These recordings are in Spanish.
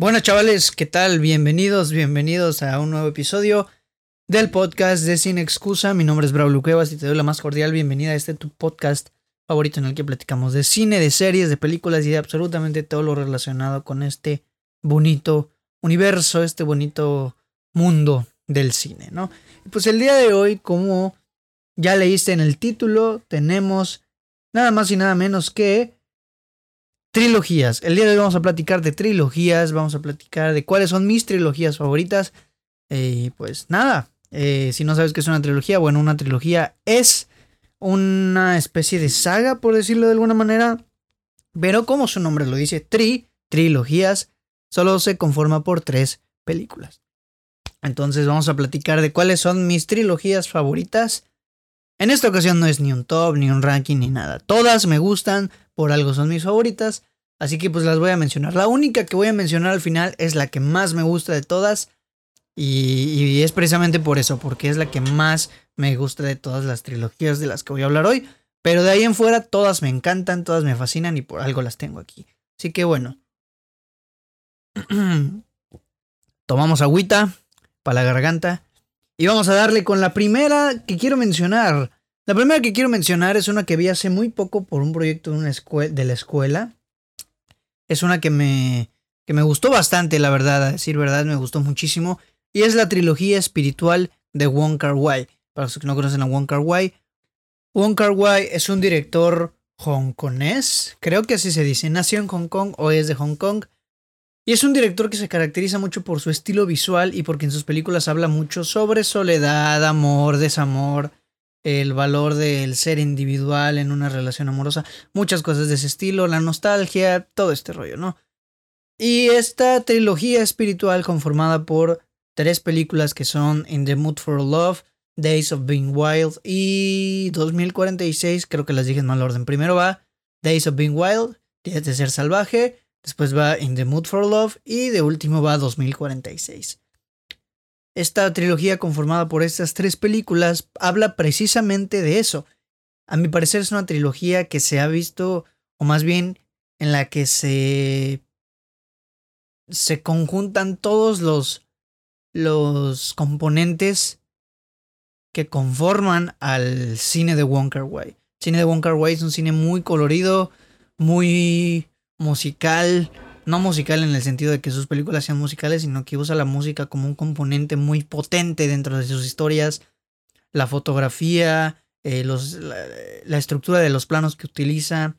Bueno, chavales, ¿qué tal? Bienvenidos, bienvenidos a un nuevo episodio del podcast de Sin Excusa. Mi nombre es Braulio Cuevas y te doy la más cordial bienvenida a este tu podcast favorito en el que platicamos de cine, de series, de películas y de absolutamente todo lo relacionado con este bonito universo, este bonito mundo del cine, ¿no? Pues el día de hoy, como ya leíste en el título, tenemos nada más y nada menos que trilogías. El día de hoy vamos a platicar de trilogías, vamos a platicar de cuáles son mis trilogías favoritas. Eh, pues nada, eh, si no sabes qué es una trilogía, bueno, una trilogía es una especie de saga, por decirlo de alguna manera. Pero como su nombre lo dice, tri, trilogías, solo se conforma por tres películas. Entonces vamos a platicar de cuáles son mis trilogías favoritas. En esta ocasión no es ni un top, ni un ranking, ni nada. Todas me gustan, por algo son mis favoritas. Así que pues las voy a mencionar. La única que voy a mencionar al final es la que más me gusta de todas. Y, es precisamente por eso, porque es la que más me gusta de todas las trilogías de las que voy a hablar hoy. Pero de ahí en fuera todas me encantan, todas me fascinan y por algo las tengo aquí. Así que bueno. Tomamos agüita para la garganta. Y vamos a darle con la primera que quiero mencionar. La primera que quiero mencionar es una que vi hace muy poco por un proyecto de, una de la escuela. Es una que me, que me gustó bastante, la verdad, a decir verdad, me gustó muchísimo. Y es la trilogía espiritual de Wong Kar Wai. Para los que no conocen a Wong Kar Wai, Wong Kar Wai es un director hongkonés, creo que así se dice. Nació en Hong Kong o es de Hong Kong. Y es un director que se caracteriza mucho por su estilo visual y porque en sus películas habla mucho sobre soledad, amor, desamor, el valor del ser individual en una relación amorosa, muchas cosas de ese estilo, la nostalgia, todo este rollo, ¿no? Y esta trilogía espiritual conformada por tres películas que son In the Mood for Love, Days of Being Wild y 2046, creo que las dije en mal orden. Primero va Days of Being Wild, Días de Ser Salvaje, Después va In the Mood for Love y de último va 2046. Esta trilogía conformada por estas tres películas habla precisamente de eso. A mi parecer es una trilogía que se ha visto, o más bien en la que se se conjuntan todos los los componentes que conforman al cine de Wong Kar Wai. El cine de Wong Kar Wai es un cine muy colorido, muy musical, no musical en el sentido de que sus películas sean musicales, sino que usa la música como un componente muy potente dentro de sus historias, la fotografía, eh, los, la, estructura de los planos que utiliza.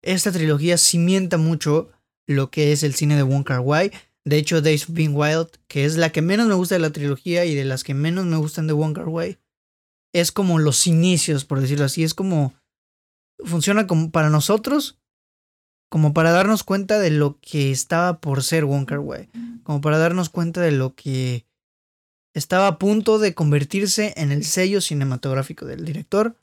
Esta trilogía cimienta mucho lo que es el cine de Wong Kar Wai. De hecho, Days of Being Wild, que es la que menos me gusta de la trilogía y de las que menos me gustan de Wong Kar Wai, es como los inicios, por decirlo así. Es como funciona como para nosotros como para darnos cuenta de lo que estaba por ser Wonka Way, como para darnos cuenta de lo que estaba a punto de convertirse en el sello cinematográfico del director.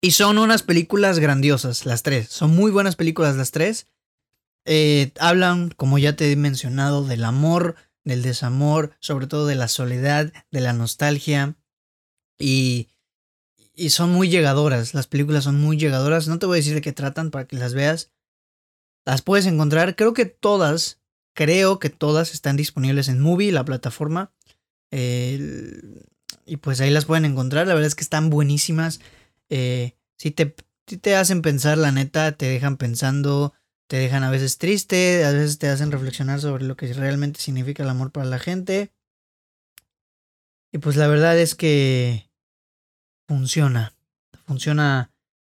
Y son unas películas grandiosas, las tres. Son muy buenas películas las tres. Eh, hablan, como ya te he mencionado, del amor, del desamor, sobre todo de la soledad, de la nostalgia. Y y son muy llegadoras. Las películas son muy llegadoras. No te voy a decir de qué tratan para que las veas. Las puedes encontrar. Creo que todas, creo que todas están disponibles en Movie, la plataforma. y pues ahí las pueden encontrar. La verdad es que están buenísimas. Eh, si, te, si te hacen pensar, la neta, te dejan pensando. Te dejan a veces triste. A veces te hacen reflexionar sobre lo que realmente significa el amor para la gente. Y pues la verdad es que funciona. Funciona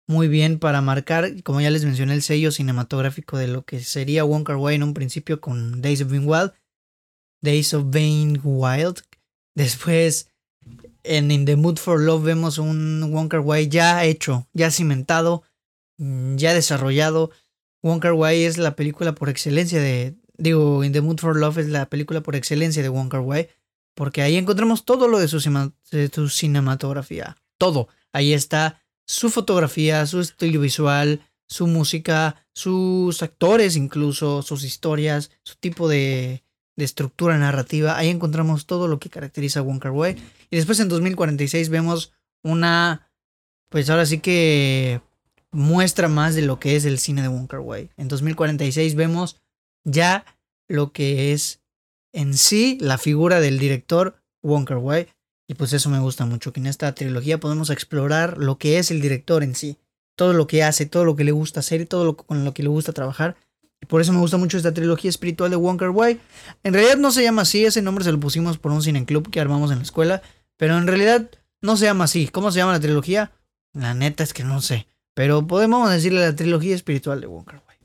muy bien para marcar, como ya les mencioné, el sello cinematográfico de lo que sería Wonka Way en un principio con Days of Being Wild. Days of Being Wild. Después, en In the Mood for Love, vemos un Wonka Way ya hecho, ya cimentado, mm, ya desarrollado. Wonka Way es la película por excelencia de. Digo, In the Mood for Love es la película por excelencia de Wonka Way. Porque ahí encontramos todo lo de su, de su cinematografía todo. Ahí está su fotografía, su estilo visual, su música, sus actores incluso, sus historias, su tipo de, estructura narrativa. Ahí encontramos todo lo que caracteriza a Wong. Y después en 2046 vemos una, pues ahora sí que muestra más de lo que es el cine de Wong Kar Wai. En 2046 vemos ya lo que es en sí la figura del director Wai. Y pues eso me gusta mucho, que en esta trilogía podemos explorar lo que es el director en sí. Todo lo que hace, todo lo que le gusta hacer y todo lo con lo que le gusta trabajar. Y por eso me gusta mucho esta trilogía espiritual de Wonker Wai. En realidad no se llama así, ese nombre se lo pusimos por un cine club que armamos en la escuela. Pero en realidad no se llama así. ¿Cómo se llama la trilogía? La neta es que no sé. Pero podemos decirle la trilogía espiritual de Wonker Wai.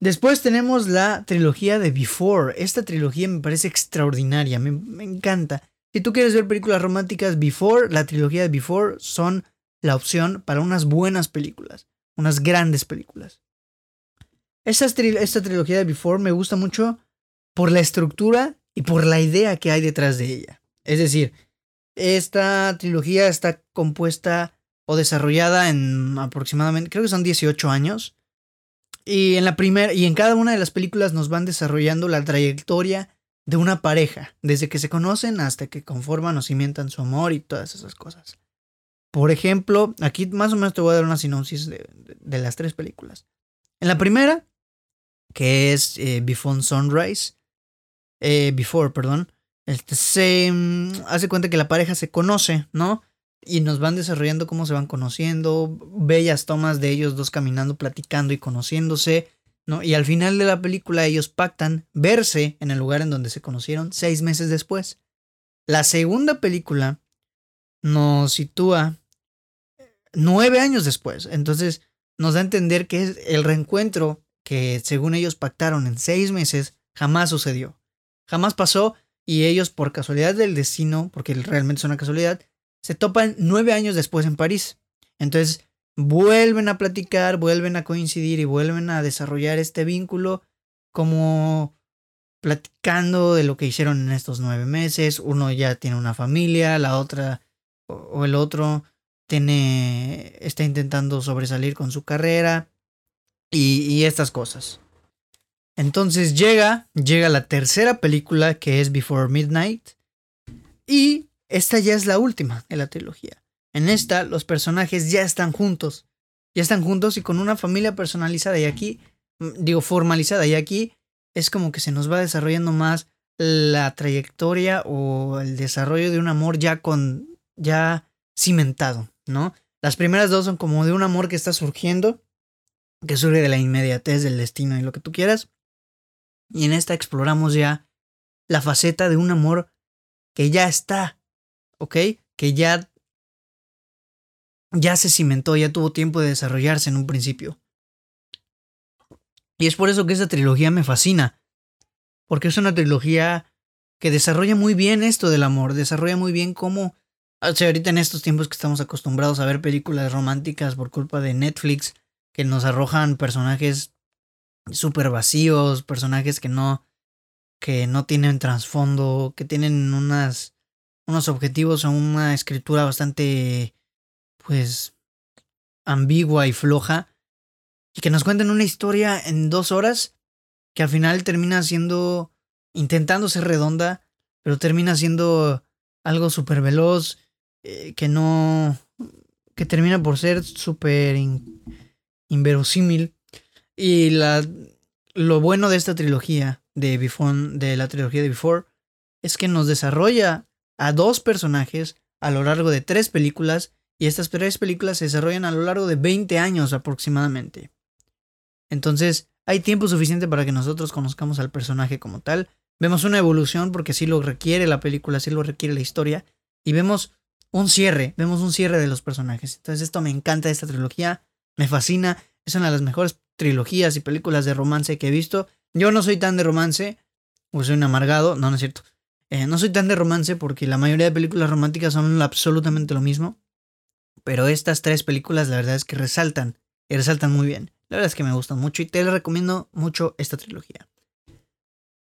Después tenemos la trilogía de Before. Esta trilogía me parece extraordinaria, me, me, encanta. Si tú quieres ver películas románticas, Before, la trilogía de Before son la opción para unas buenas películas, unas grandes películas. Esta, trilogía de Before me gusta mucho por la estructura y por la idea que hay detrás de ella. Es decir, esta trilogía está compuesta o desarrollada en aproximadamente, creo que son 18 años. Y en la primera y en cada una de las películas nos van desarrollando la trayectoria de una pareja, desde que se conocen hasta que conforman o cimientan su amor y todas esas cosas. Por ejemplo, aquí más o menos te voy a dar una sinopsis de, las tres películas. En la primera, que es eh, Before Sunrise, eh, Before, perdón, este, se mm, hace cuenta que la pareja se conoce, ¿no? y nos van desarrollando cómo se van conociendo, bellas tomas de ellos dos caminando, platicando y conociéndose, ¿no? Y al final de la película ellos pactan verse en el lugar en donde se conocieron seis meses después. La segunda película nos sitúa nueve años después, entonces nos da a entender que el reencuentro que según ellos pactaron en seis meses jamás sucedió, jamás pasó y ellos por casualidad del destino, porque realmente es una casualidad, se topan nueve años después en París. Entonces vuelven a platicar, vuelven a coincidir y vuelven a desarrollar este vínculo como platicando de lo que hicieron en estos nueve meses. Uno ya tiene una familia, la otra o el otro tiene, está intentando sobresalir con su carrera y, estas cosas. Entonces llega, llega la tercera película que es Before Midnight y esta ya es la última de la trilogía. En esta los personajes ya están juntos. Ya están juntos y con una familia personalizada. Y aquí, mm, digo, formalizada. Y aquí es como que se nos va desarrollando más la trayectoria o el desarrollo de un amor ya con, ya cimentado, ¿no? Las primeras dos son como de un amor que está surgiendo, que surge de la inmediatez del destino y lo que tú quieras. Y en esta exploramos ya la faceta de un amor que ya está ¿ok? Que ya, ya se cimentó, ya tuvo tiempo de desarrollarse en un principio. Y es por eso que esta trilogía me fascina, porque es una trilogía que desarrolla muy bien esto del amor, desarrolla muy bien cómo, o sea, ahorita en estos tiempos que estamos acostumbrados a ver películas románticas por culpa de Netflix, que nos arrojan personajes súper vacíos, personajes que no, que no tienen trasfondo, que tienen unas unos objetivos o una escritura bastante, pues, ambigua y floja. Y que nos cuenten una historia en dos horas que al final termina siendo, intentando ser redonda, pero termina siendo algo súper veloz, eh, que no, que termina por ser súper inverosímil. Y la, lo bueno de esta trilogía, de, Before, de la trilogía de Before, es que nos desarrolla a dos personajes a lo largo de tres películas y estas tres películas se desarrollan a lo largo de 20 años aproximadamente. Entonces, hay tiempo suficiente para que nosotros conozcamos al personaje como tal. Vemos una evolución porque así lo requiere la película, así lo requiere la historia. Y vemos un cierre, vemos un cierre de los personajes. Entonces esto me encanta esta trilogía, me fascina. Es una de las mejores trilogías y películas de romance que he visto. Yo no soy tan de romance, o soy un amargado, no, no es cierto. Eh, no soy tan de romance porque la mayoría de películas románticas son absolutamente lo mismo. Pero estas tres películas la verdad es que resaltan y resaltan muy bien. La verdad es que me gustan mucho y te recomiendo mucho esta trilogía.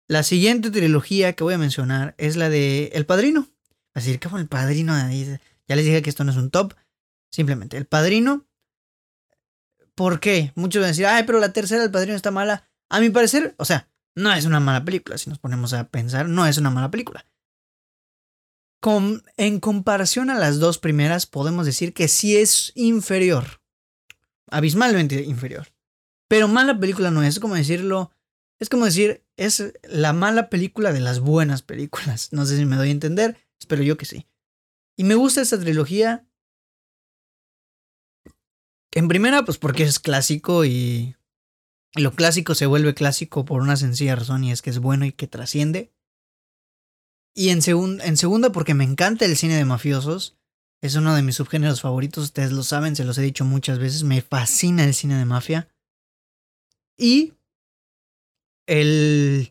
La siguiente trilogía que voy a mencionar es la de El Padrino. Así que El Padrino. Ya les dije que esto no es un top. Simplemente El Padrino. ¿Por qué? Muchos van a decir, ay, pero la tercera El Padrino está mala. A mi parecer, o sea, no es una mala película, si nos ponemos a pensar, no es una mala película. En comparación a las dos primeras, podemos decir que sí es inferior. Abismalmente inferior. Pero mala película no es, como decirlo, Es como decir, es la mala película de las buenas películas. No sé si me doy a entender, espero yo que sí. Y me gusta esta trilogía. En primera, pues porque es clásico y lo clásico se vuelve clásico por una sencilla razón y es que es bueno y que trasciende. Y en, en segunda, porque me encanta el cine de mafiosos. Es uno de mis subgéneros favoritos, ustedes lo saben, se los he dicho muchas veces. Me fascina el cine de mafia. Y el,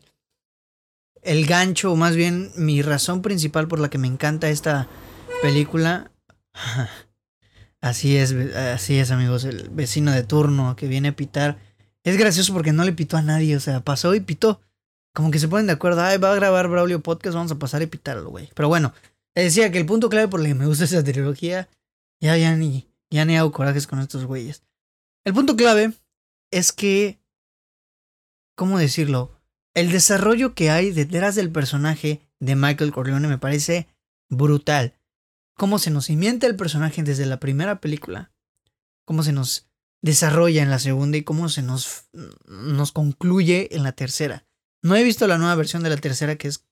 el gancho, o más bien mi razón principal por la que me encanta esta película. Así es, así es, amigos. El vecino de turno que viene a pitar. Es gracioso porque no le pitó a nadie. O sea, pasó y pitó. Como que se ponen de acuerdo. Ay, va a grabar Braulio Podcast. Vamos a pasar y pitarlo, güey. Pero bueno, decía que el punto clave por el que me gusta esa trilogía. Ya, ya ni, ya ni hago corajes con estos güeyes. El punto clave es que ¿cómo decirlo? El desarrollo que hay detrás del personaje de Michael Corleone me parece brutal. Cómo se nos cimienta el personaje desde la primera película, cómo se nos desarrolla en la segunda y cómo se nos, nos concluye en la tercera. No he visto la nueva versión de la tercera que es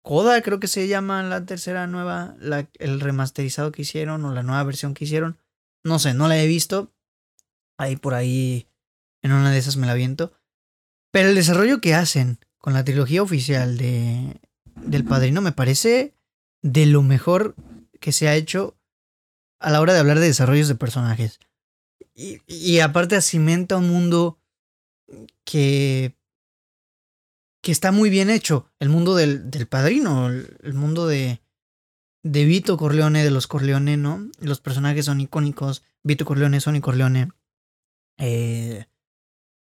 Coda, creo que se llama la tercera nueva, la, el remasterizado que hicieron o la nueva versión que hicieron. No sé, no la he visto. Ahí por ahí, en una de esas me la viento. Pero el desarrollo que hacen con la trilogía oficial de del Padrino me parece de lo mejor que se ha hecho a la hora de hablar de desarrollos de personajes. Y, y aparte cimenta un mundo que que está muy bien hecho. El mundo del, del padrino, el, mundo de, de Vito Corleone, de los Corleone, ¿no? Los personajes son icónicos. Vito Corleone, Sonny Corleone. Eh,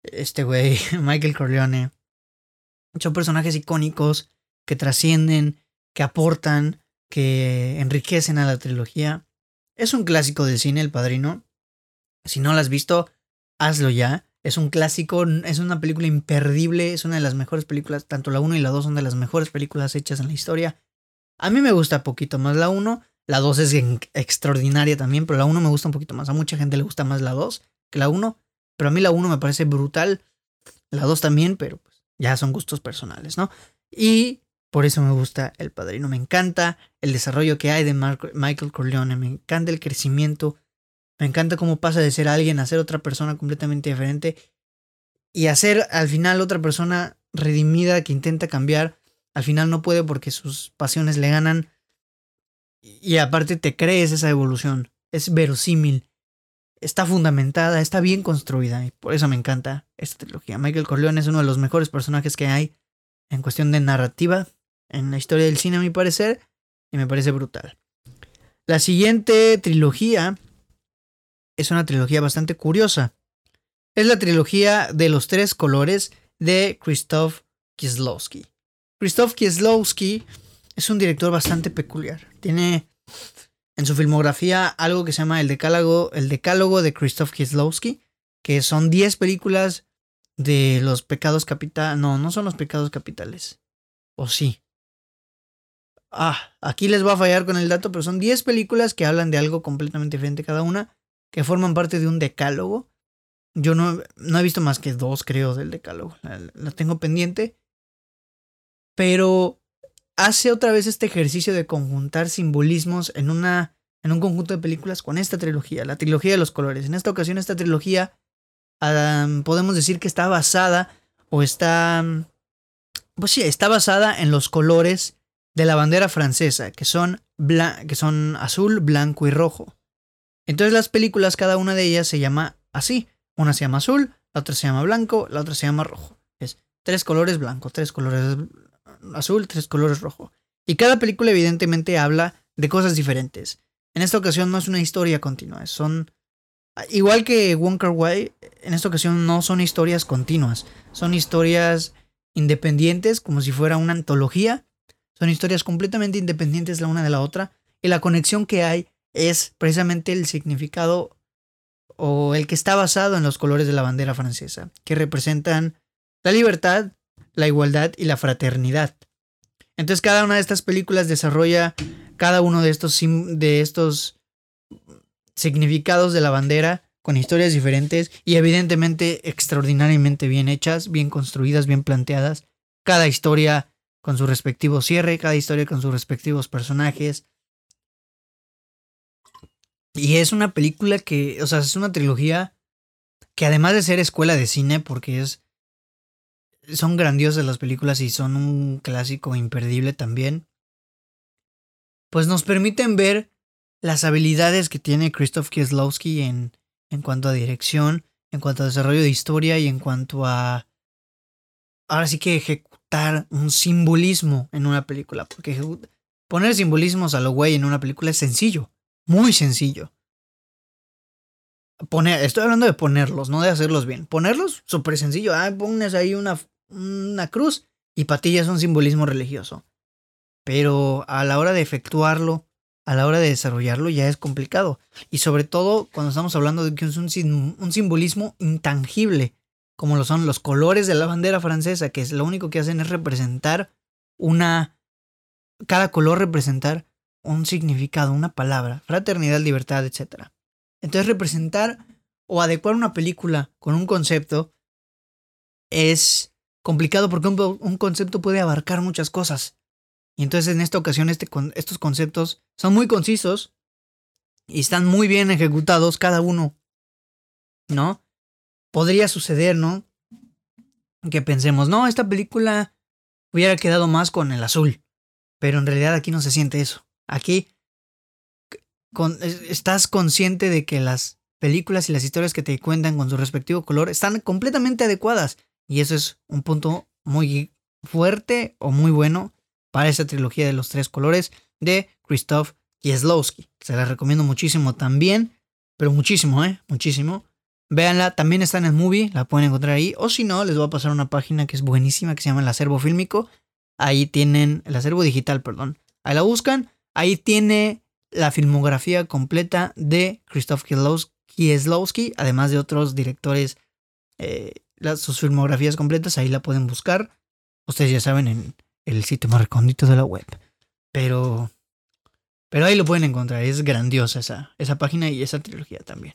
este güey, Michael Corleone. Son personajes icónicos que trascienden, que aportan, que enriquecen a la trilogía. Es un clásico del cine, El Padrino. Si no lo has visto, hazlo ya. Es un clásico, es una película imperdible, es una de las mejores películas, tanto la 1 y la 2 son de las mejores películas hechas en la historia. A mí me gusta poquito más la 1, la 2 es extraordinaria también, pero la 1 me gusta un poquito más. A mucha gente le gusta más la 2 que la 1. Pero a mí la 1 me parece brutal. La 2 también, pero pues ya son gustos personales, ¿no? Y por eso me gusta El Padrino. Me encanta el desarrollo que hay de Michael Corleone. Me encanta el crecimiento. Me encanta cómo pasa de ser alguien a ser otra persona completamente diferente. Y a ser al final otra persona redimida que intenta cambiar. Al final no puede porque sus pasiones le ganan. Y aparte te crees esa evolución. Es verosímil está fundamentada, está bien construida y por eso me encanta esta trilogía. Michael Corleone es uno de los mejores personajes que hay en cuestión de narrativa en la historia del cine a mi parecer y me parece brutal. La siguiente trilogía es una trilogía bastante curiosa. Es la trilogía de los tres colores de Krzysztof Kieslowski. Krzysztof Kieslowski es un director bastante peculiar. Tiene en su filmografía algo que se llama el decálogo, el decálogo de Krzysztof Kieslowski, que son 10 películas de los pecados capitales. No, no son los pecados capitales. ¿O sí? Ah, aquí les va a fallar con el dato, pero son 10 películas que hablan de algo completamente diferente cada una, que forman parte de un decálogo. Yo no, no he visto más que dos, creo, del decálogo. la tengo pendiente. Pero hace otra vez este ejercicio de conjuntar simbolismos en una en un conjunto de películas con esta trilogía, la trilogía de los colores. En esta ocasión esta trilogía podemos decir que está basada o está pues sí, está basada en los colores de la bandera francesa, que son que son azul, blanco y rojo. Entonces las películas cada una de ellas se llama así. Una se llama azul, la otra se llama blanco, la otra se llama rojo. Es tres colores blanco, tres colores azul, tres colores rojo. Y cada película evidentemente habla de cosas diferentes. En esta ocasión no es una historia continua, son... Igual que Wonka Wai, en esta ocasión no son historias continuas, son historias independientes como si fuera una antología. Son historias completamente independientes la una de la otra y la conexión que hay es precisamente el significado o el que está basado en los colores de la bandera francesa, que representan la libertad, la igualdad y la fraternidad. Entonces cada una de estas películas desarrolla cada uno de estos, de estos significados de la bandera con historias diferentes y evidentemente extraordinariamente bien hechas, bien construidas, bien planteadas. Cada historia con su respectivo cierre, cada historia con sus respectivos personajes. Y es una película que, o sea, es una trilogía que además de ser escuela de cine, porque es... Son grandiosas las películas y son un clásico imperdible también. Pues nos permiten ver las habilidades que tiene Christoph Kieslowski en, en cuanto a dirección, en cuanto a desarrollo de historia y en cuanto a... Ahora sí que ejecutar un simbolismo en una película, porque poner simbolismos a lo güey en una película es sencillo, muy sencillo. Poner, estoy hablando de ponerlos, no de hacerlos bien. Ponerlos, súper sencillo. Ah, pones ahí una, una cruz y ti es un simbolismo religioso. Pero a la hora de efectuarlo, a la hora de desarrollarlo ya es complicado. Y sobre todo cuando estamos hablando de que es un, un simbolismo intangible, como lo son los colores de la bandera francesa, que es lo único que hacen es representar una... Cada color representar un significado, una palabra, fraternidad, libertad, etc. Entonces representar o adecuar una película con un concepto es complicado porque un, concepto puede abarcar muchas cosas. Y entonces en esta ocasión este, estos conceptos son muy concisos y están muy bien ejecutados cada uno. ¿No? Podría suceder, ¿no? Que pensemos, no, esta película hubiera quedado más con el azul. Pero en realidad aquí no se siente eso. Aquí estás consciente de que las películas y las historias que te cuentan con su respectivo color están completamente adecuadas. Y eso es un punto muy fuerte o muy bueno para esa trilogía de los tres colores de Christoph Kieslowski. Se la recomiendo muchísimo también, pero muchísimo, ¿eh? Muchísimo. Véanla, también está en el movie, la pueden encontrar ahí. O si no, les voy a pasar una página que es buenísima, que se llama el acervo fílmico. Ahí tienen, el acervo digital, perdón. Ahí la buscan. Ahí tiene la filmografía completa de Christoph Kieslowski, además de otros directores. Eh, sus filmografías completas, ahí la pueden buscar. Ustedes ya saben, en el sitio más recóndito de la web. Pero, pero ahí lo pueden encontrar. Es grandiosa esa, esa página y esa trilogía también.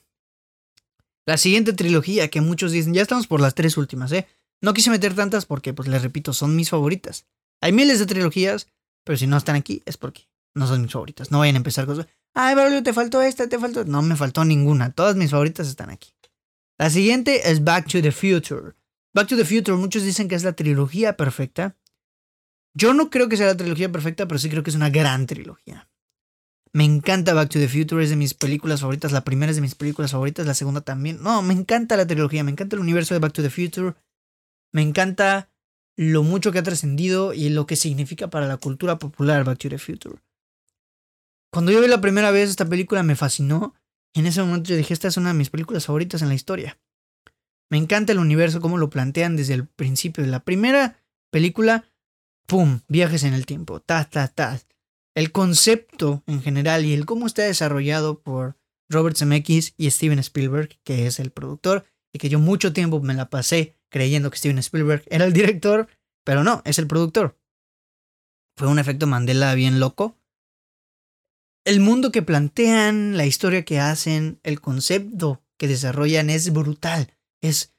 La siguiente trilogía que muchos dicen, ya estamos por las tres últimas, ¿eh? No quise meter tantas porque, pues les repito, son mis favoritas. Hay miles de trilogías, pero si no están aquí es porque no son mis favoritas. No vayan a empezar con... Ay, Braulio, te faltó esta, te faltó... No me faltó ninguna. Todas mis favoritas están aquí. La siguiente es Back to the Future. Back to the Future, muchos dicen que es la trilogía perfecta. Yo no creo que sea la trilogía perfecta, pero sí creo que es una gran trilogía. Me encanta Back to the Future, es de mis películas favoritas. La primera es de mis películas favoritas, la segunda también. No, me encanta la trilogía, me encanta el universo de Back to the Future. Me encanta lo mucho que ha trascendido y lo que significa para la cultura popular Back to the Future. Cuando yo vi la primera vez esta película me fascinó. En ese momento yo dije, esta es una de mis películas favoritas en la historia. Me encanta el universo, cómo lo plantean desde el principio de la primera película ¡pum! Viajes en el tiempo, ta, ta, ta. El concepto en general y el cómo está desarrollado por Robert Zemeckis y Steven Spielberg, que es el productor, y que yo mucho tiempo me la pasé creyendo que Steven Spielberg era el director, pero no, es el productor. Fue un efecto Mandela bien loco. El mundo que plantean, la historia que hacen, el concepto que desarrollan es brutal. Es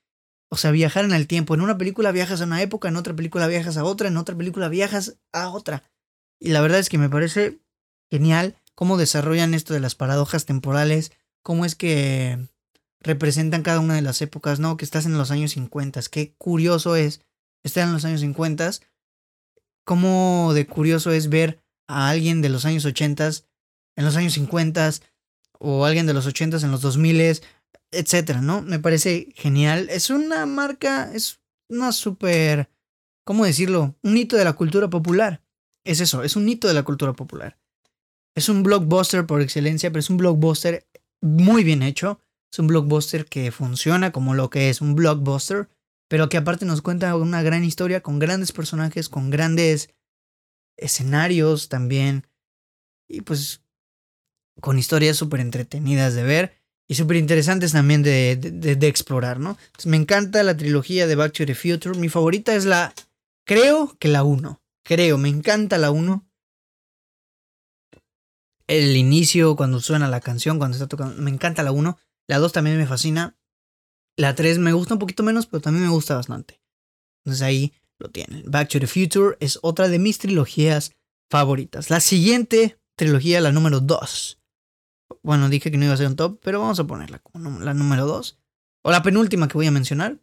o sea, viajar en el tiempo. En una película viajas a una época, en otra película viajas a otra, en otra película viajas a otra. Y la verdad es que me parece genial cómo desarrollan esto de las paradojas temporales, cómo es que representan cada una de las épocas, ¿no? Que estás en los años 50. Qué curioso es estar en los años 50. Cómo de curioso es ver a alguien de los años 80 en los años 50 o alguien de los 80 en los 2000 etcétera, ¿no? Me parece genial. Es una marca, es una súper, ¿cómo decirlo? Un hito de la cultura popular. Es eso, es un hito de la cultura popular. Es un blockbuster por excelencia, pero es un blockbuster muy bien hecho. Es un blockbuster que funciona como lo que es un blockbuster, pero que aparte nos cuenta una gran historia con grandes personajes, con grandes escenarios también. Y pues con historias súper entretenidas de ver y súper interesantes también de, de, explorar, ¿no? me encanta la trilogía de Back to the Future. Mi favorita es la, creo que la 1. Creo, me encanta la 1. El inicio, cuando suena la canción, cuando está tocando, me encanta la 1. La 2 también me fascina. La 3 me gusta un poquito menos, pero también me gusta bastante. Entonces ahí lo tienen. Back to the Future es otra de mis trilogías favoritas. La siguiente trilogía, la número 2. Bueno, dije que no iba a ser un top, pero vamos a ponerla como la número 2. O la penúltima que voy a mencionar.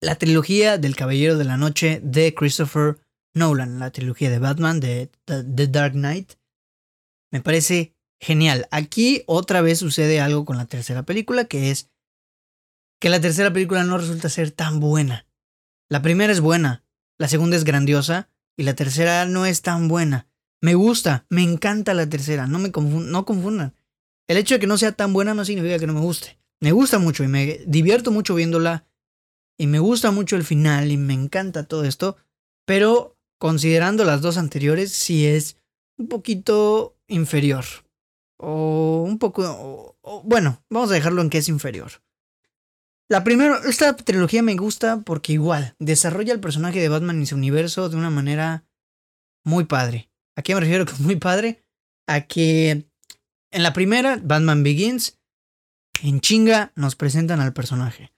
La trilogía del Caballero de la Noche de Christopher Nolan. La trilogía de Batman de The Dark Knight. Me parece genial. Aquí otra vez sucede algo con la tercera película, que es que la tercera película no resulta ser tan buena. La primera es buena, la segunda es grandiosa y la tercera no es tan buena. Me gusta, me encanta la tercera, no me no confundan. El hecho de que no sea tan buena no significa que no me guste. Me gusta mucho y me divierto mucho viéndola y me gusta mucho el final y me encanta todo esto, pero considerando las dos anteriores sí es un poquito inferior. O un poco... bueno, vamos a dejarlo en que es inferior. La primera, esta trilogía me gusta porque igual desarrolla el personaje de Batman y su universo de una manera muy padre. ¿A qué me refiero con muy padre? A que en la primera, Batman Begins, en chinga nos presentan al personaje.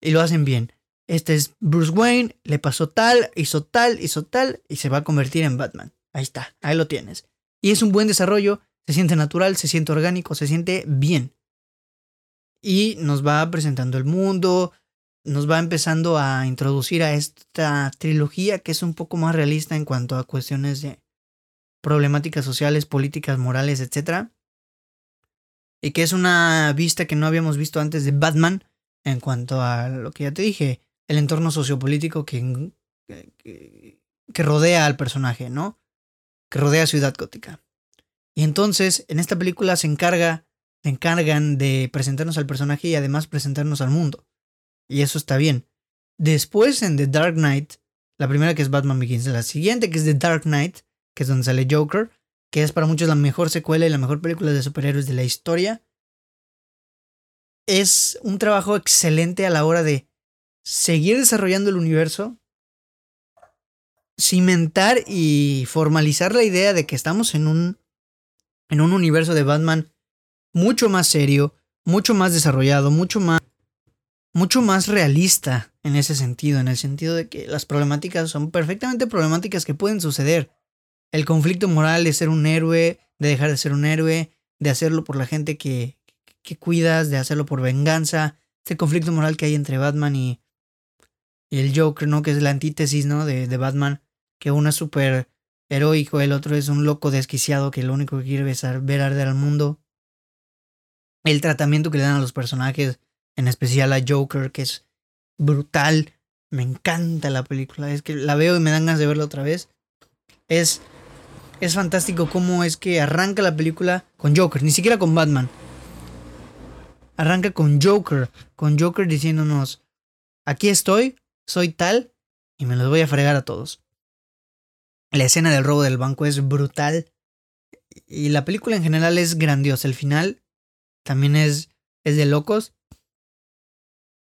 Y lo hacen bien. Este es Bruce Wayne, le pasó tal, hizo tal, hizo tal, y se va a convertir en Batman. Ahí está, ahí lo tienes. Y es un buen desarrollo, se siente natural, se siente orgánico, se siente bien. Y nos va presentando el mundo, nos va empezando a introducir a esta trilogía que es un poco más realista en cuanto a cuestiones de problemáticas sociales, políticas, morales, etc. Y que es una vista que no habíamos visto antes de Batman en cuanto a lo que ya te dije, el entorno sociopolítico que, que, que rodea al personaje, ¿no? que rodea Ciudad Gótica. Y entonces, en esta película se encarga, se encargan de presentarnos al personaje y además presentarnos al mundo. Y eso está bien. Después en The Dark Knight, la primera que es Batman Begins, la siguiente que es The Dark Knight, que es donde sale Joker, que es para muchos la mejor secuela y la mejor película de superhéroes de la historia. Es un trabajo excelente a la hora de seguir desarrollando el universo, cimentar y formalizar la idea de que estamos en un, en un universo de Batman mucho más serio, mucho más desarrollado, mucho más, mucho más realista en ese sentido, en el sentido de que las problemáticas son perfectamente problemáticas que pueden suceder. El conflicto moral de ser un héroe, de dejar de ser un héroe, de hacerlo por la gente que, que cuidas, de hacerlo por venganza, ese conflicto moral que hay entre Batman y, y el Joker, ¿no? Que es la antítesis, ¿no? De, de Batman que uno es súper heroico, el otro es un loco desquiciado que lo único que quiere es ver arder al mundo. El tratamiento que le dan a los personajes, en especial a Joker, que es brutal. Me encanta la película, es que la veo y me dan ganas de verla otra vez. Es, es fantástico cómo es que arranca la película con Joker, ni siquiera con Batman. Arranca con Joker, con Joker diciéndonos, aquí estoy, soy tal y me los voy a fregar a todos. La escena del robo del banco es brutal. Y la película en general es grandiosa. El final también es, es de locos.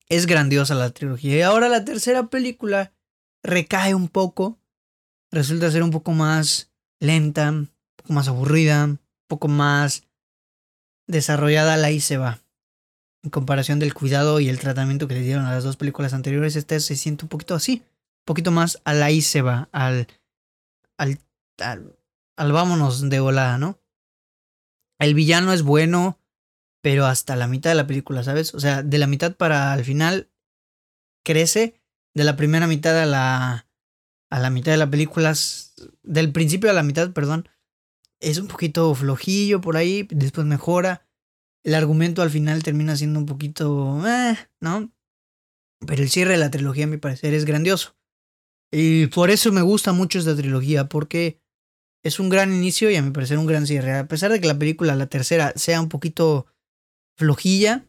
Es grandiosa la trilogía. Y ahora la tercera película recae un poco. Resulta ser un poco más lenta, un poco más aburrida, un poco más desarrollada. La y se va. En comparación del cuidado y el tratamiento que le dieron a las dos películas anteriores, esta se siente un poquito así. Un poquito más a la y se va. Al al, al, vámonos de volada, ¿no? El villano es bueno, pero hasta la mitad de la película, ¿sabes? O sea, de la mitad para al final crece, de la primera mitad a la, a la mitad de la película, del principio a la mitad, perdón, es un poquito flojillo por ahí, después mejora. El argumento al final termina siendo un poquito, eh, ¿no? Pero el cierre de la trilogía, a mi parecer, es grandioso. Y por eso me gusta mucho esta trilogía, porque es un gran inicio y a mi parecer un gran cierre. A pesar de que la película, la tercera, sea un poquito flojilla,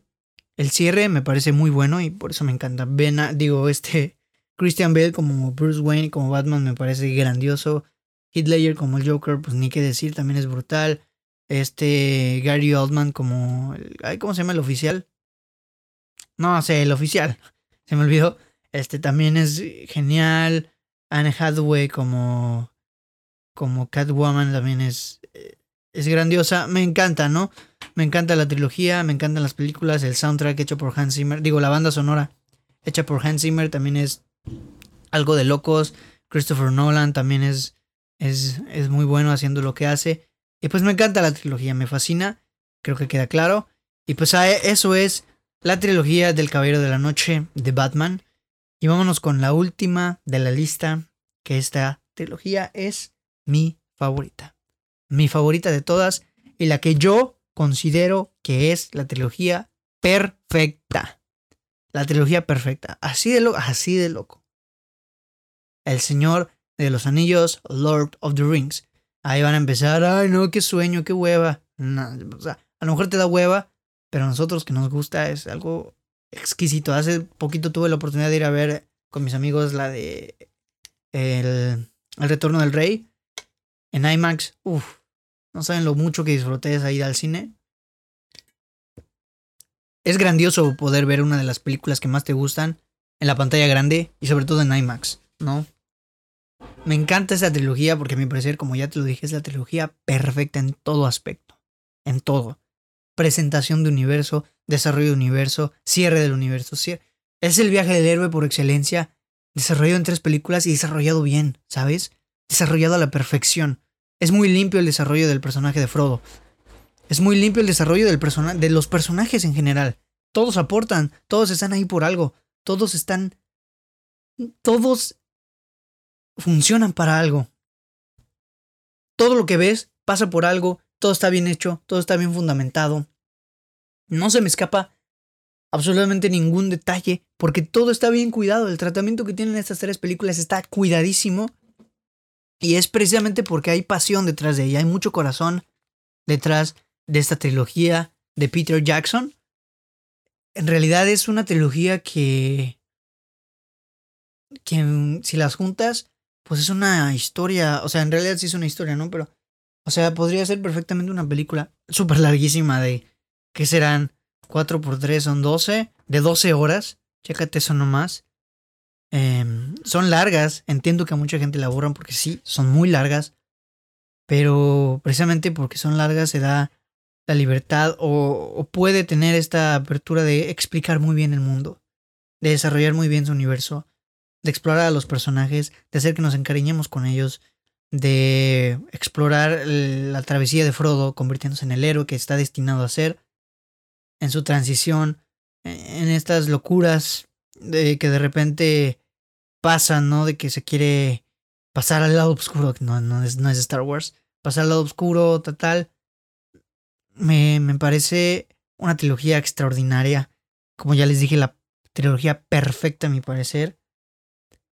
el cierre me parece muy bueno y por eso me encanta. Ben, digo, este Christian Bale como Bruce Wayne, como Batman, me parece grandioso. Heath como el Joker, pues ni qué decir, también es brutal. Este Gary Oldman como... ¿Cómo se llama el oficial? No sé, el oficial. Se me olvidó. Este también es genial. Anne Hathaway como, como Catwoman también es, eh, es grandiosa. Me encanta, ¿no? Me encanta la trilogía, me encantan las películas, el soundtrack hecho por Hans Zimmer, digo, la banda sonora hecha por Hans Zimmer también es algo de locos. Christopher Nolan también es, es, es muy bueno haciendo lo que hace. Y pues me encanta la trilogía, me fascina, creo que queda claro. Y pues eso es la trilogía del Caballero de la Noche de Batman. Y vámonos con la última de la lista, que esta trilogía es mi favorita. Mi favorita de todas y la que yo considero que es la trilogía perfecta. La trilogía perfecta. Así de, loco, así de loco. El Señor de los Anillos, Lord of the Rings. Ahí van a empezar, ay no, qué sueño, qué hueva. o sea, a lo mejor te da hueva, pero a nosotros que nos gusta es algo exquisito. Hace poquito tuve la oportunidad de ir a ver con mis amigos la de El, el Retorno del Rey en IMAX. Uf, no saben lo mucho que disfruté esa ida al cine. Es grandioso poder ver una de las películas que más te gustan en la pantalla grande y sobre todo en IMAX, ¿no? Me encanta esa trilogía porque a mi parecer, como ya te lo dije, es la trilogía perfecta en todo aspecto. En todo. Presentación de universo, desarrollo de universo, cierre del universo. Es el viaje del héroe por excelencia, desarrollado en tres películas y desarrollado bien, ¿sabes? Desarrollado a la perfección. Es muy limpio el desarrollo del personaje de Frodo. Es muy limpio el desarrollo de los personajes en general. Todos aportan, todos están ahí por algo, todos están... Todos funcionan para algo. Todo lo que ves pasa por algo, todo está bien hecho, todo está bien fundamentado. No se me escapa absolutamente ningún detalle, porque todo está bien cuidado. El tratamiento que tienen estas tres películas está cuidadísimo. Y es precisamente porque hay pasión detrás de ella, hay mucho corazón detrás de esta trilogía de Peter Jackson. En realidad es una trilogía que, que si las juntas, pues es una historia, o sea, en realidad sí es una historia, ¿no? Pero, o sea, podría ser perfectamente una película súper larguísima de, ¿qué serán? 4 por 3 son 12, de 12 horas, chécate eso nomás. Em, son largas, entiendo que a mucha gente la aburran porque sí, son muy largas, pero precisamente porque son largas se da la libertad o, puede tener esta apertura de explicar muy bien el mundo, de desarrollar muy bien su universo, de explorar a los personajes, de hacer que nos encariñemos con ellos, de explorar la travesía de Frodo convirtiéndose en el héroe que está destinado a ser, en su transición, en estas locuras de que de repente pasan, ¿no? De que se quiere pasar al lado oscuro, no, no, es, no es Star Wars, pasar al lado oscuro, total. Me, me parece una trilogía extraordinaria. Como ya les dije, la trilogía perfecta a mi parecer.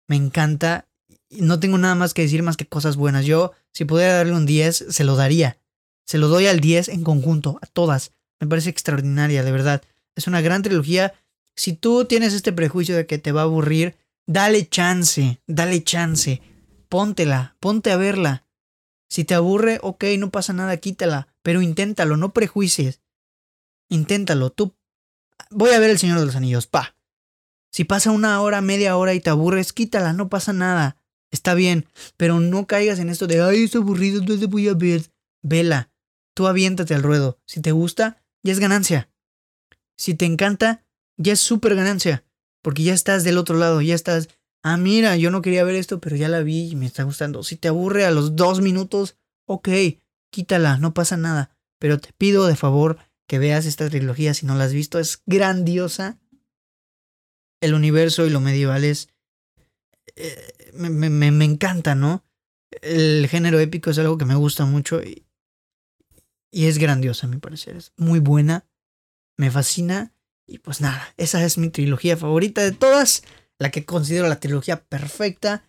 Me encanta. No tengo nada más que decir más que cosas buenas. Yo, si pudiera darle un 10, se lo daría. Se lo doy al 10 en conjunto, a todas. Me parece extraordinaria, de verdad. Es una gran trilogía. Si tú tienes este prejuicio de que te va a aburrir, dale chance, dale chance. Póntela, ponte a verla. Si te aburre, ok, no pasa nada, quítala. Pero inténtalo, no prejuicies. Inténtalo. Tú. Voy a ver El Señor de los Anillos, pa. Si pasa una hora, media hora y te aburres, quítala, no pasa nada. Está bien, pero no caigas en esto de, ay, es aburrido, entonces voy a ver. Vela, tú aviéntate al ruedo. Si te gusta, ya es ganancia. Si te encanta, ya es súper ganancia. Porque ya estás del otro lado, ya estás, ah, mira, yo no quería ver esto, pero ya la vi y me está gustando. Si te aburre a los dos minutos, ok, quítala, no pasa nada. Pero te pido de favor que veas esta trilogía si no la has visto. Es grandiosa el universo y lo medieval es... Eh, me, me, encanta, ¿no? El género épico es algo que me gusta mucho y, y es grandiosa, a mi parecer. Es muy buena, me fascina y pues nada, esa es mi trilogía favorita de todas, la que considero la trilogía perfecta.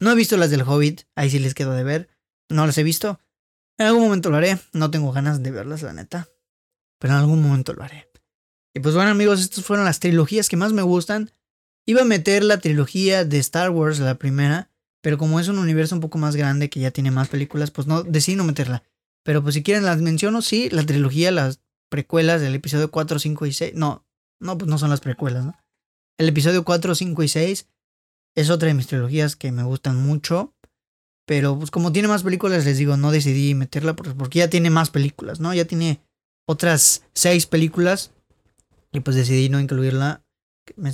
No he visto las del Hobbit, ahí sí les quedo de ver, no las he visto. En algún momento lo haré, no tengo ganas de verlas, la neta, pero en algún momento lo haré. Y pues bueno amigos, estas fueron las trilogías que más me gustan. Iba a meter la trilogía de Star Wars, la primera, pero como es un universo un poco más grande que ya tiene más películas, pues no decidí no meterla. Pero pues si quieren las menciono, sí, la trilogía, las precuelas del episodio 4, 5 y 6. No, no, pues no son las precuelas, ¿no? El episodio 4, 5 y 6 es otra de mis trilogías que me gustan mucho. Pero pues como tiene más películas, les digo, no decidí meterla porque ya tiene más películas, ¿no? Ya tiene otras seis películas y pues decidí no incluirla.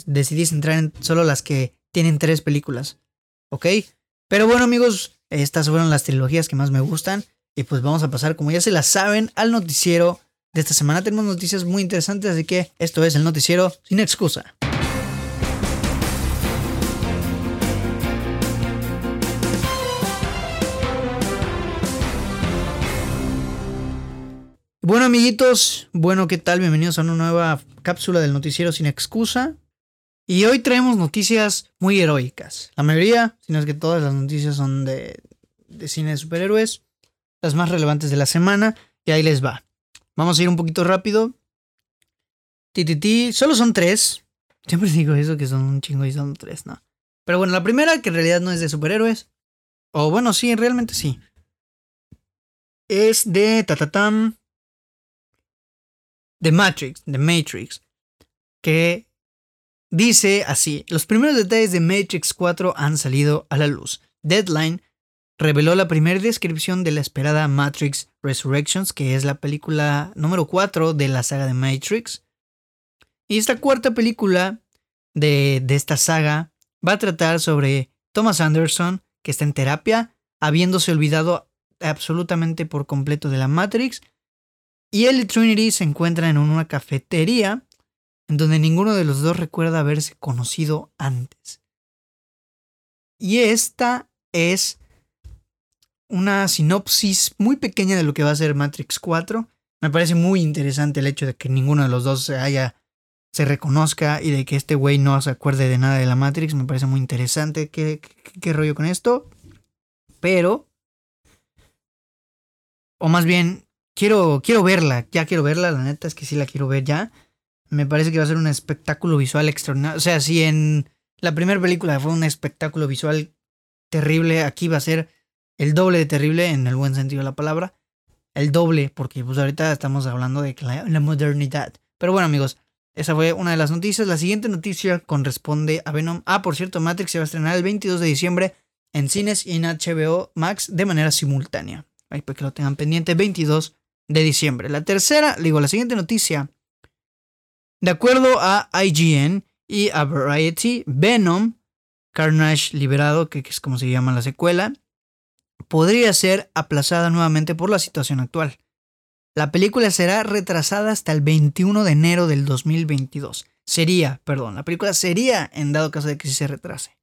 Decidí centrar en solo las que tienen tres películas. ¿Ok? Pero bueno amigos, estas fueron las trilogías que más me gustan. Y pues vamos a pasar, como ya se las saben, al noticiero de esta semana. Tenemos noticias muy interesantes, así que esto es el noticiero sin excusa. Bueno amiguitos, bueno, ¿qué tal? Bienvenidos a una nueva cápsula del noticiero sin excusa. Y hoy traemos noticias muy heroicas. La mayoría, si no es que todas las noticias son de, de cine de superhéroes, las más relevantes de la semana, y ahí les va. Vamos a ir un poquito rápido. Tititi, solo son tres. Siempre digo eso que son un chingo y son tres, ¿no? Pero bueno, la primera, que en realidad no es de superhéroes. O bueno, sí, realmente sí. Es de Tatatam. The Matrix, The Matrix, que dice así, los primeros detalles de Matrix 4 han salido a la luz. Deadline reveló la primera descripción de la esperada Matrix Resurrections, que es la película número 4 de la saga de Matrix. Y esta cuarta película de, de esta saga va a tratar sobre Thomas Anderson, que está en terapia, habiéndose olvidado absolutamente por completo de la Matrix y él y Trinity se encuentran en una cafetería en donde ninguno de los dos recuerda haberse conocido antes. Y esta es una sinopsis muy pequeña de lo que va a ser Matrix 4. Me parece muy interesante el hecho de que ninguno de los dos se haya se reconozca y de que este güey no se acuerde de nada de la Matrix. Me parece muy interesante. ¿Qué, qué, qué rollo con esto? Pero... O más bien, quiero, quiero verla, ya quiero verla, la neta es que sí la quiero ver ya. Me parece que va a ser un espectáculo visual extraordinario. O sea, si en la primera película fue un espectáculo visual terrible, aquí va a ser el doble de terrible en el buen sentido de la palabra. El doble, porque pues ahorita estamos hablando de la, modernidad. Pero bueno amigos, esa fue una de las noticias. La siguiente noticia corresponde a Venom. Ah, por cierto, Matrix se va a estrenar el 22 de diciembre en cines y en HBO Max de manera simultánea. Ahí para que lo tengan pendiente. 22 de diciembre. La tercera, digo, la siguiente noticia. De acuerdo a IGN y a Variety, Venom, Carnage Liberado, que es como se llama la secuela, podría ser aplazada nuevamente por la situación actual. La película será retrasada hasta el 21 de enero del 2022. Sería, perdón, la película sería en dado caso de que sí se retrase.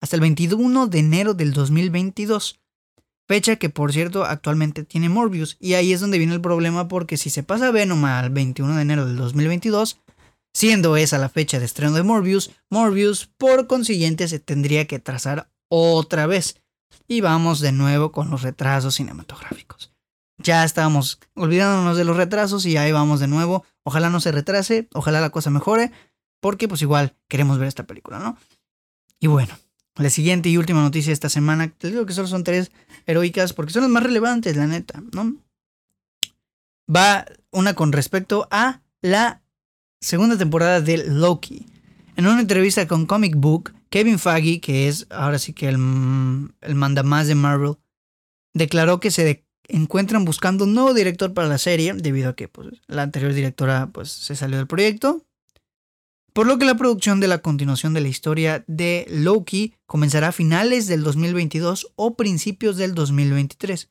Hasta el 21 de enero del 2022. Fecha que por cierto actualmente tiene Morbius. Y ahí es donde viene el problema porque si se pasa Venom al 21 de enero del 2022, siendo esa la fecha de estreno de Morbius, Morbius por consiguiente se tendría que trazar otra vez. Y vamos de nuevo con los retrasos cinematográficos. Ya estábamos olvidándonos de los retrasos y ahí vamos de nuevo. Ojalá no se retrase, ojalá la cosa mejore, porque pues igual queremos ver esta película, ¿no? Y bueno, la siguiente y última noticia de esta semana, te digo que solo son tres heroicas porque son las más relevantes, la neta, ¿no? Va una con respecto a la segunda temporada de Loki. En una entrevista con Comic Book, Kevin Feige, que es ahora sí que el, el mandamás de Marvel, declaró que se encuentran buscando un nuevo director para la serie, debido a que pues, la anterior directora pues, se salió del proyecto por lo que la producción de la continuación de la historia de Loki comenzará a finales del 2022 o principios del 2023.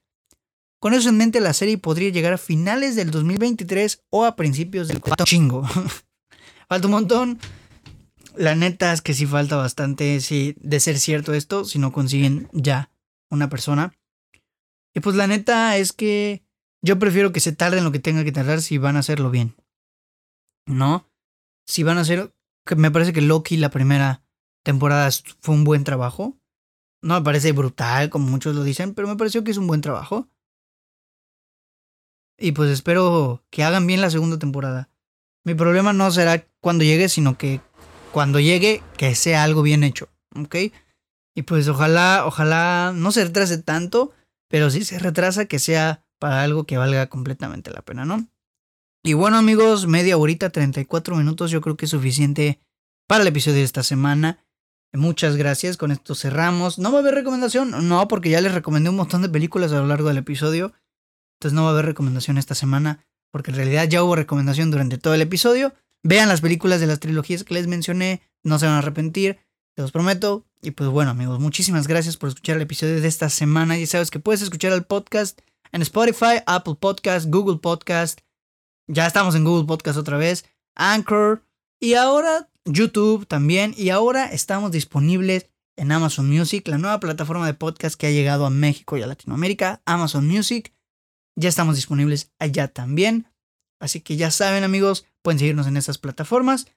Con eso en mente, la serie podría llegar a finales del 2023 o a principios del chingo. falta un montón. La neta es que sí falta bastante si de ser cierto esto, si no consiguen ya una persona. Y pues la neta es que yo prefiero que se tarde en lo que tenga que tardar si van a hacerlo bien. ¿No? Si van a hacer que me parece que Loki la primera temporada fue un buen trabajo. No me parece brutal, como muchos lo dicen, pero me pareció que es un buen trabajo. Y pues espero que hagan bien la segunda temporada. Mi problema no será cuando llegue, sino que cuando llegue, que sea algo bien hecho. ¿Ok? Y pues ojalá, ojalá no se retrase tanto, pero si se retrasa, que sea para algo que valga completamente la pena, ¿no? Y bueno amigos, media horita, 34 minutos, yo creo que es suficiente para el episodio de esta semana. Muchas gracias, con esto cerramos. ¿No va a haber recomendación? No, porque ya les recomendé un montón de películas a lo largo del episodio. Entonces no va a haber recomendación esta semana. porque en realidad ya hubo recomendación durante todo el episodio. Vean las películas de las trilogías que les mencioné, no se van a arrepentir, te los prometo. Y pues bueno amigos, muchísimas gracias por escuchar el episodio de esta semana. Ya sabes que puedes escuchar el podcast en Spotify, Apple Podcast, Google Podcast. Ya estamos en Google Podcast otra vez, Anchor y ahora YouTube también. Y ahora estamos disponibles en Amazon Music, la nueva plataforma de podcast que ha llegado a México y a Latinoamérica, Amazon Music. Ya estamos disponibles allá también. Así que ya saben amigos, pueden seguirnos en estas plataformas.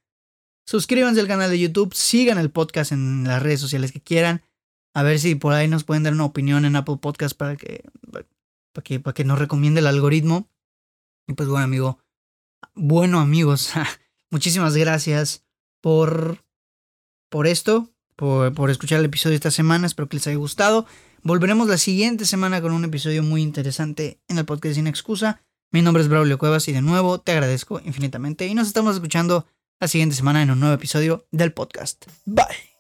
Suscríbanse al canal de YouTube, sigan el podcast en las redes sociales que quieran. A ver si por ahí nos pueden dar una opinión en Apple Podcast para que, para que, para que nos recomiende el algoritmo. Y pues bueno, amigo. Bueno, amigos. muchísimas gracias por, por esto, por, por escuchar el episodio de esta semana. Espero que les haya gustado. Volveremos la siguiente semana con un episodio muy interesante en el podcast Sin Excusa. Mi nombre es Braulio Cuevas y de nuevo te agradezco infinitamente y nos estamos escuchando la siguiente semana en un nuevo episodio del podcast. Bye.